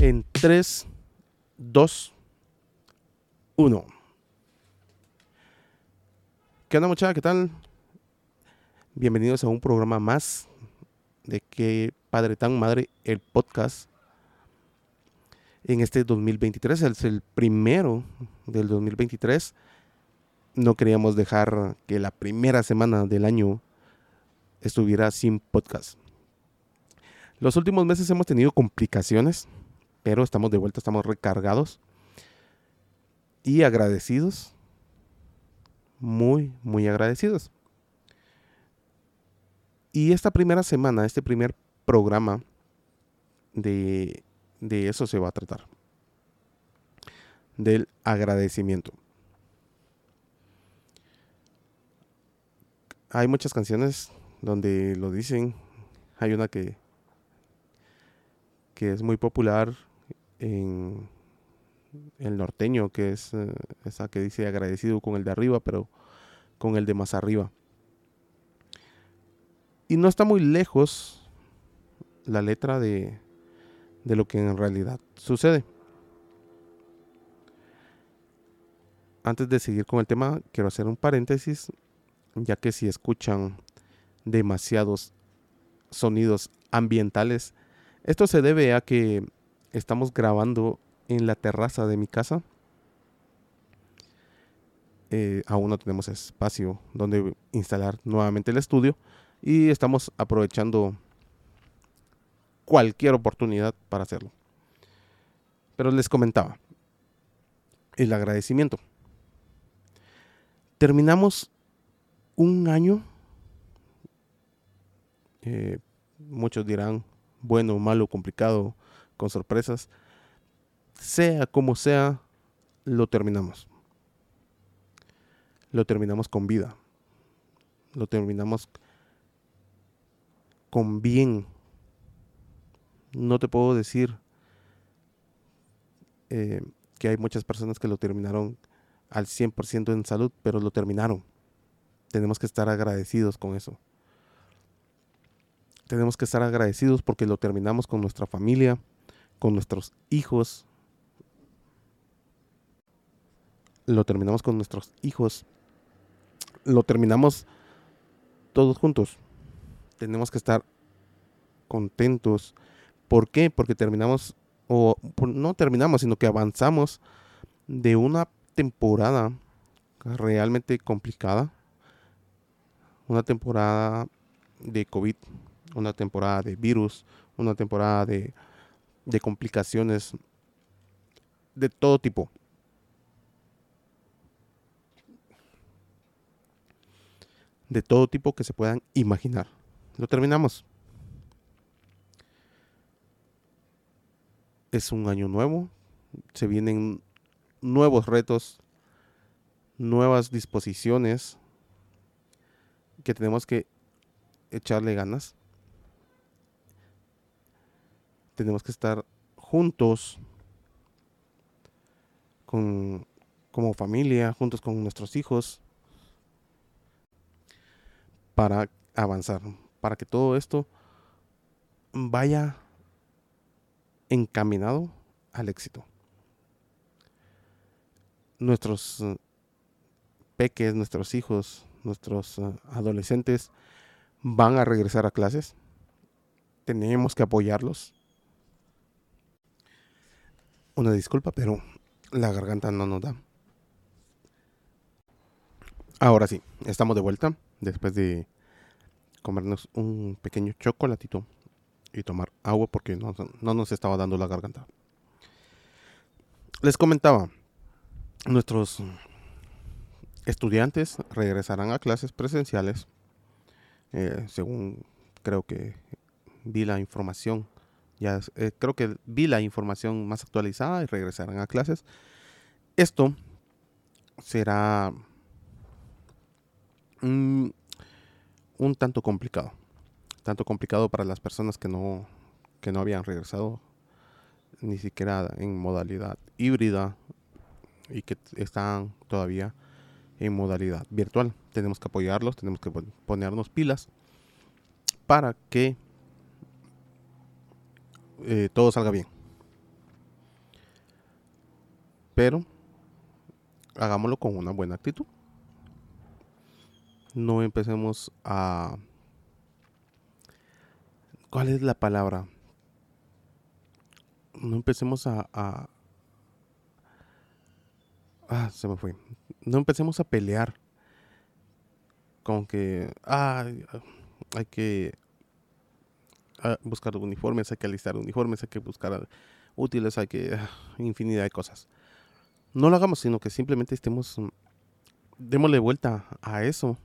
En 3, 2, 1. ¿Qué onda muchachos? ¿Qué tal? Bienvenidos a un programa más de que Padre Tan Madre, el podcast. En este 2023, es el primero del 2023. No queríamos dejar que la primera semana del año estuviera sin podcast. Los últimos meses hemos tenido complicaciones, pero estamos de vuelta, estamos recargados y agradecidos. Muy, muy agradecidos. Y esta primera semana, este primer programa, de, de eso se va a tratar. Del agradecimiento. Hay muchas canciones donde lo dicen. Hay una que, que es muy popular en el norteño, que es eh, esa que dice agradecido con el de arriba, pero con el de más arriba. Y no está muy lejos la letra de, de lo que en realidad sucede. Antes de seguir con el tema, quiero hacer un paréntesis, ya que si escuchan demasiados sonidos ambientales. Esto se debe a que estamos grabando en la terraza de mi casa. Eh, aún no tenemos espacio donde instalar nuevamente el estudio y estamos aprovechando cualquier oportunidad para hacerlo. Pero les comentaba el agradecimiento. Terminamos un año eh, muchos dirán bueno, malo, complicado, con sorpresas. Sea como sea, lo terminamos. Lo terminamos con vida. Lo terminamos con bien. No te puedo decir eh, que hay muchas personas que lo terminaron al 100% en salud, pero lo terminaron. Tenemos que estar agradecidos con eso tenemos que estar agradecidos porque lo terminamos con nuestra familia, con nuestros hijos. Lo terminamos con nuestros hijos. Lo terminamos todos juntos. Tenemos que estar contentos. ¿Por qué? Porque terminamos, o no terminamos, sino que avanzamos de una temporada realmente complicada. Una temporada de COVID una temporada de virus, una temporada de, de complicaciones de todo tipo. De todo tipo que se puedan imaginar. Lo terminamos. Es un año nuevo. Se vienen nuevos retos, nuevas disposiciones que tenemos que echarle ganas tenemos que estar juntos con, como familia, juntos con nuestros hijos, para avanzar, para que todo esto vaya encaminado al éxito. Nuestros eh, peques, nuestros hijos, nuestros eh, adolescentes van a regresar a clases. Tenemos que apoyarlos. Una disculpa, pero la garganta no nos da. Ahora sí, estamos de vuelta después de comernos un pequeño chocolatito y tomar agua porque no, no, nos estaba dando la garganta. Les comentaba, nuestros estudiantes regresarán a clases presenciales, eh, según creo que vi la información ya eh, creo que vi la información más actualizada y regresarán a clases. Esto será un tanto complicado. Tanto complicado para las personas que no, que no habían regresado ni siquiera en modalidad híbrida y que están todavía en modalidad virtual. Tenemos que apoyarlos, tenemos que ponernos pilas para que eh, todo salga bien. Pero hagámoslo con una buena actitud. No empecemos a... ¿Cuál es la palabra? No empecemos a, a... Ah, se me fue. No empecemos a pelear con que ah, hay que buscar uniformes, hay que alistar uniformes, hay que buscar útiles, hay que ah, infinidad de cosas. No lo hagamos, sino que simplemente estemos mm, démosle vuelta a eso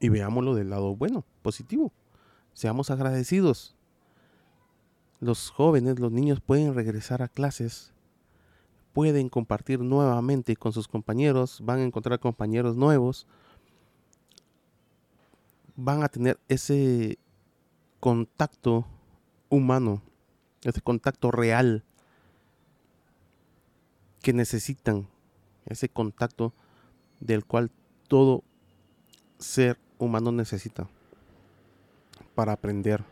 y veámoslo del lado bueno, positivo. Seamos agradecidos. Los jóvenes, los niños pueden regresar a clases, pueden compartir nuevamente con sus compañeros, van a encontrar compañeros nuevos, van a tener ese contacto humano, ese contacto real que necesitan, ese contacto del cual todo ser humano necesita para aprender,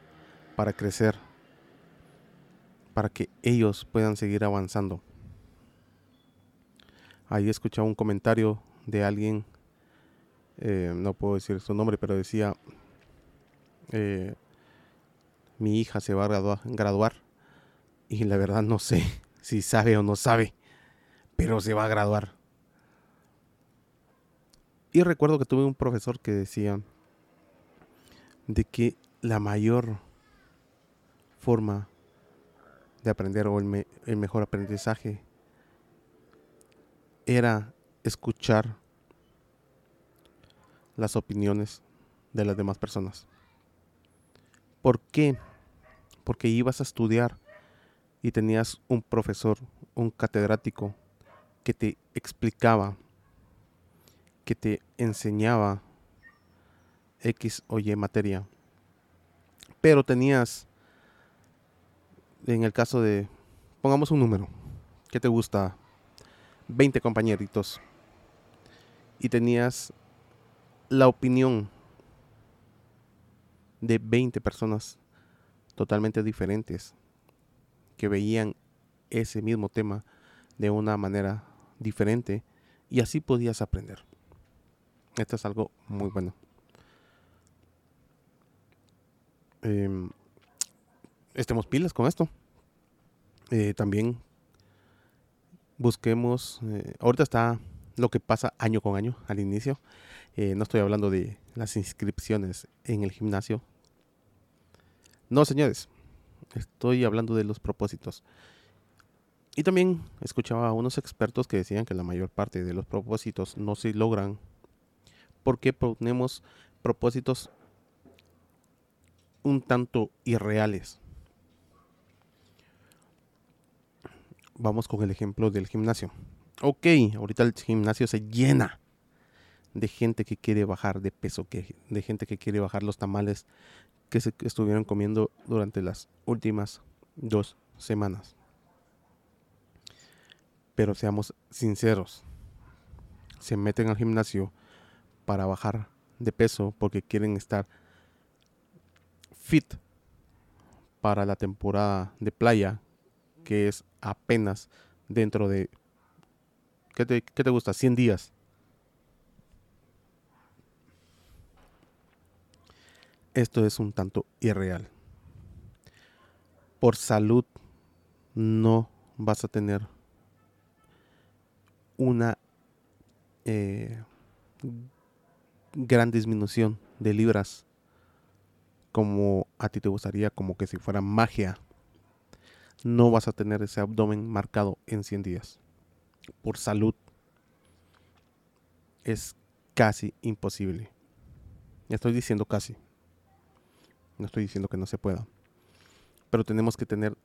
para crecer, para que ellos puedan seguir avanzando. Ahí escuchaba un comentario de alguien eh, no puedo decir su nombre, pero decía, eh, mi hija se va a graduar, y la verdad no sé si sabe o no sabe, pero se va a graduar. Y recuerdo que tuve un profesor que decía de que la mayor forma de aprender o el mejor aprendizaje era escuchar las opiniones de las demás personas. ¿Por qué? Porque ibas a estudiar y tenías un profesor, un catedrático que te explicaba, que te enseñaba X o Y materia. Pero tenías, en el caso de, pongamos un número, que te gusta? 20 compañeritos. Y tenías la opinión de 20 personas totalmente diferentes que veían ese mismo tema de una manera diferente y así podías aprender. Esto es algo muy bueno. Em, estemos pilas con esto. Eh, también busquemos, eh, ahorita está lo que pasa año con año al inicio. Eh, no estoy hablando de las inscripciones en el gimnasio. No, señores. Estoy hablando de los propósitos. Y también escuchaba a unos expertos que decían que la mayor parte de los propósitos no se logran porque ponemos propósitos un tanto irreales. Vamos con el ejemplo del gimnasio. Ok, ahorita el gimnasio se llena de gente que quiere bajar de peso, que, de gente que quiere bajar los tamales que se estuvieron comiendo durante las últimas dos semanas. Pero seamos sinceros, se meten al gimnasio para bajar de peso porque quieren estar fit para la temporada de playa que es apenas dentro de ¿qué te, qué te gusta? 100 días. Esto es un tanto irreal. Por salud no vas a tener una eh, gran disminución de libras como a ti te gustaría, como que si fuera magia. No vas a tener ese abdomen marcado en 100 días. Por salud es casi imposible. Estoy diciendo casi. No estoy diciendo que no se pueda. Pero tenemos que tener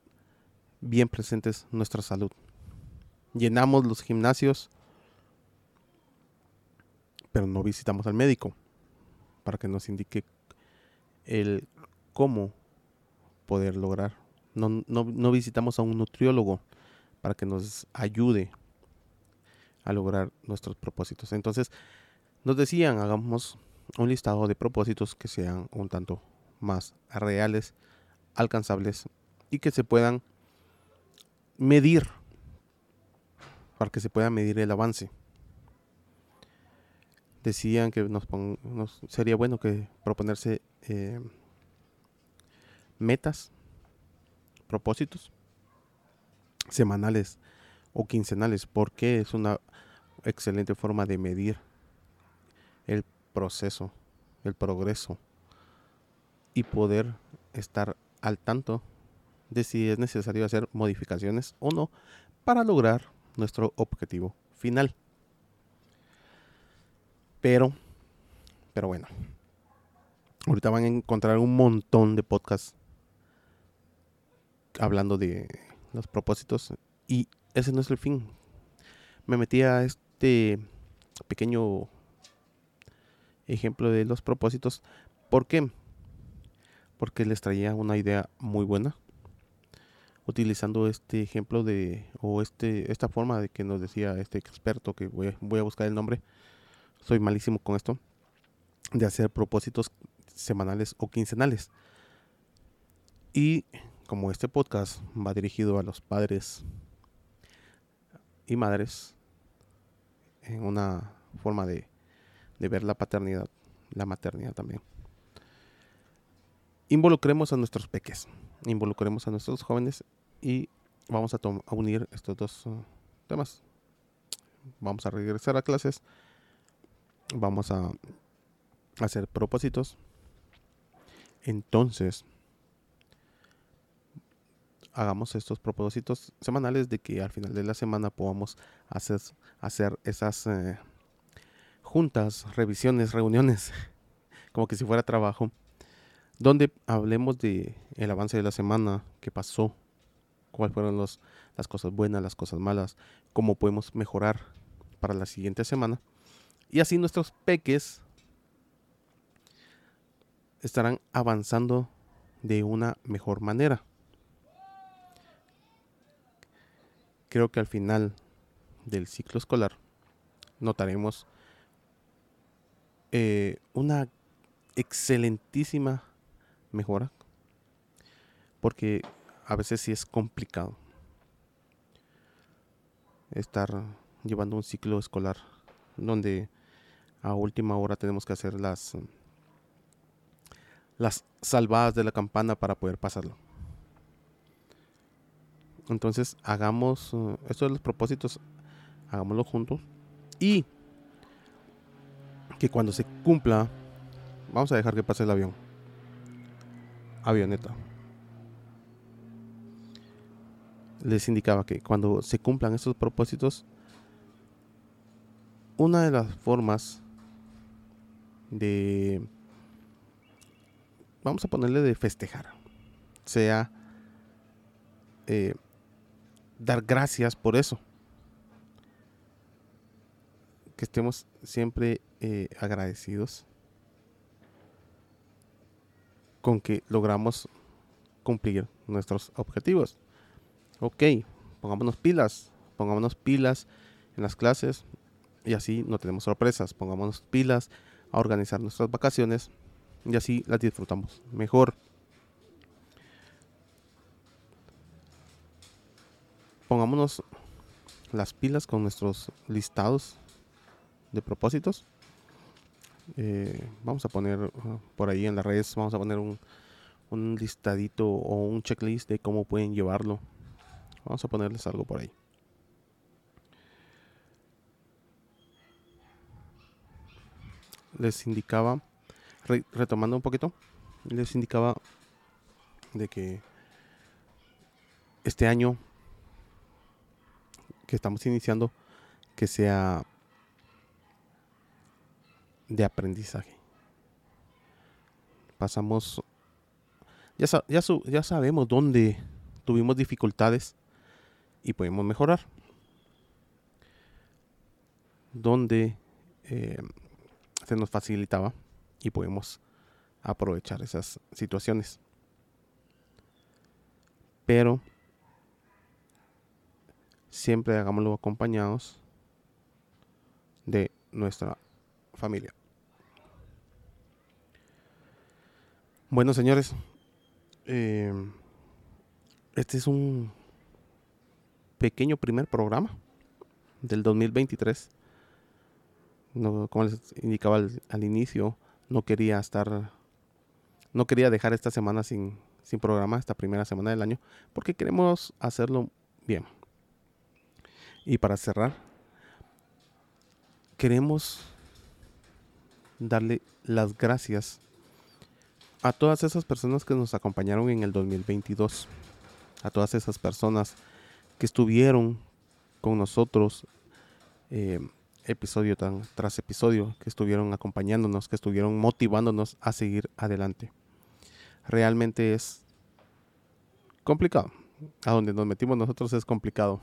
bien presentes nuestra salud. Llenamos los gimnasios, pero no visitamos al médico para que nos indique el cómo poder lograr. No, no visitamos a un nutriólogo para que nos ayude a lograr nuestros propósitos. Entonces, nos decían, hagamos un listado de propósitos que sean un tanto más reales, alcanzables y que se puedan medir. para que se pueda medir el avance. Decían que nos, sería bueno que proponerse eh, metas, propósitos semanales o quincenales, porque es una excelente forma de medir el proceso, el progreso y poder estar al tanto de si es necesario hacer modificaciones o no para lograr nuestro objetivo final. Pero, pero bueno, ahorita van a encontrar un montón de podcasts hablando de los propósitos y ese no es el fin. Me metí a este pequeño ejemplo de los propósitos. ¿Por qué? Porque les traía una idea muy buena. Utilizando este ejemplo de, o este, esta forma de que nos decía este experto, que voy, voy a buscar el nombre. Soy malísimo con esto. De hacer propósitos semanales o quincenales. Y como este podcast va dirigido a los padres y madres en una forma de, ver la paternidad, la maternidad también. Involucremos a nuestros peques, involucremos a nuestros jóvenes y vamos a, unir estos dos uh, temas. Vamos a regresar a clases, vamos a hacer propósitos. Entonces, hagamos estos propósitos semanales de que al final de la semana podamos hacer, hacer esas eh, juntas, revisiones, reuniones, como que si fuera trabajo, donde hablemos de el avance de la semana, qué pasó, cuáles fueron los, las cosas buenas, las cosas malas, cómo podemos mejorar para la siguiente semana. Y así nuestros peques estarán avanzando de una mejor manera. creo que al final del ciclo escolar notaremos eh, una excelentísima mejora porque a veces sí es complicado estar llevando un ciclo escolar donde a última hora tenemos que hacer las las salvadas de la campana para poder pasarlo. Entonces hagamos uh, esto de los propósitos, hagámoslo juntos. Y que cuando se cumpla, vamos a dejar que pase el avión. Avioneta. Les indicaba que cuando se cumplan estos propósitos, una de las formas de, vamos a ponerle de festejar, sea eh, dar gracias por eso. Que estemos siempre eh, agradecidos con que logramos cumplir nuestros objetivos. Ok, pongámonos pilas, pongámonos pilas en las clases y así no tenemos sorpresas. Pongámonos pilas a organizar nuestras vacaciones y así las disfrutamos mejor. pongámonos las pilas con nuestros listados de propósitos. Eh, vamos a poner uh, por ahí en las redes, vamos a poner un, un listadito o un checklist de cómo pueden llevarlo. Vamos a ponerles algo por ahí. Les indicaba, retomando un poquito, les indicaba de que este año que estamos iniciando que sea de aprendizaje. Pasamos, ya, ya, ya sabemos dónde tuvimos dificultades y podemos mejorar. Donde eh, se nos facilitaba y podemos aprovechar esas situaciones. Pero siempre hagámoslo acompañados de nuestra familia. Bueno, señores, eh, este es un pequeño primer programa del 2023. No, como les indicaba al, inicio, no quería estar, no quería dejar esta semana sin, sin programa, esta primera semana del año, porque queremos hacerlo bien. Y para cerrar, queremos darle las gracias a todas esas personas que nos acompañaron en el 2022, a todas esas personas que estuvieron con nosotros eh, episodio tras episodio, que estuvieron acompañándonos, que estuvieron motivándonos a seguir adelante. Realmente es complicado. A donde nos metimos nosotros es complicado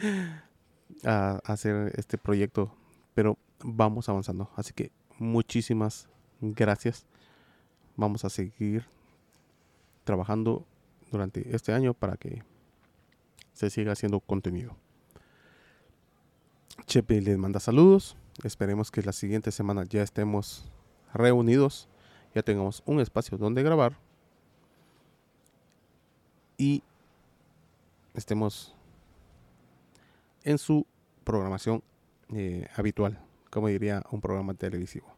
a hacer este proyecto, pero vamos avanzando. Así que muchísimas gracias. Vamos a seguir trabajando durante este año para que se siga haciendo contenido. Chepe les manda saludos. Esperemos que la siguiente semana ya estemos reunidos, ya tengamos un espacio donde grabar y estemos en su programación eh, habitual, como diría un programa televisivo.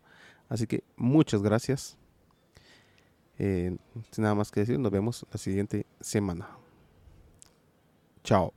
Así que muchas gracias. Eh, sin nada más que decir, nos vemos la siguiente semana. Chao.